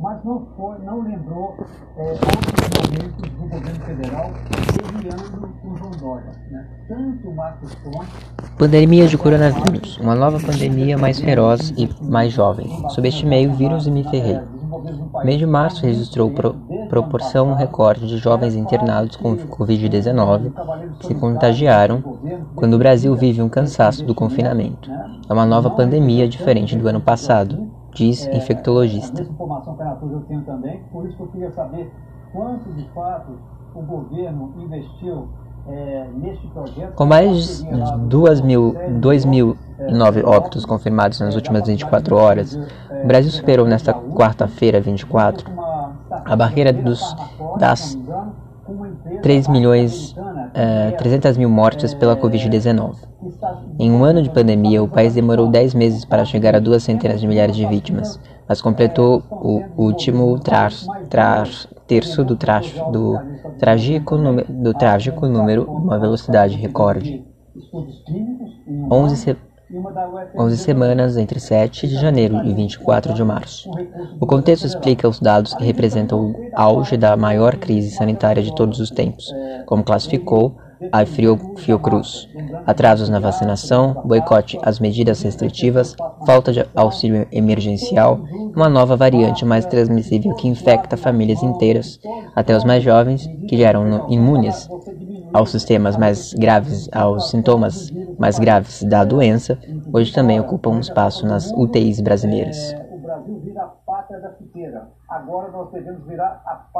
mas não, foi, não lembrou é, outros momentos do governo federal o João Dória. Né? Tanto Marcos Pontes. Pandemia de coronavírus. Uma nova pandemia mais feroz e mais jovem. Subestimei o vírus e me ferrei. Mês de março registrou pro, proporção recorde de jovens internados com Covid-19 que se contagiaram quando o Brasil vive um cansaço do confinamento. É uma nova pandemia diferente do ano passado, diz infectologista. informação que eu tenho também, por isso que eu queria saber quanto de fato o governo investiu com mais de 2.009 óbitos confirmados nas últimas 24 horas, o Brasil superou nesta quarta-feira, 24, a barreira dos, das 3 milhões é, 300 mil mortes pela Covid-19. Em um ano de pandemia, o país demorou 10 meses para chegar a duas centenas de milhares de vítimas, mas completou o último terço do, tra do, trágico do trágico número uma velocidade recorde. 11, se 11 semanas entre 7 de janeiro e 24 de março. O contexto explica os dados que representam o auge da maior crise sanitária de todos os tempos, como classificou a Fiocruz. Atrasos na vacinação, boicote às medidas restritivas, falta de auxílio emergencial, uma nova variante mais transmissível que infecta famílias inteiras, até os mais jovens, que já eram imunes aos sistemas mais graves, aos sintomas mais graves da doença, hoje também ocupam um espaço nas UTIs brasileiras.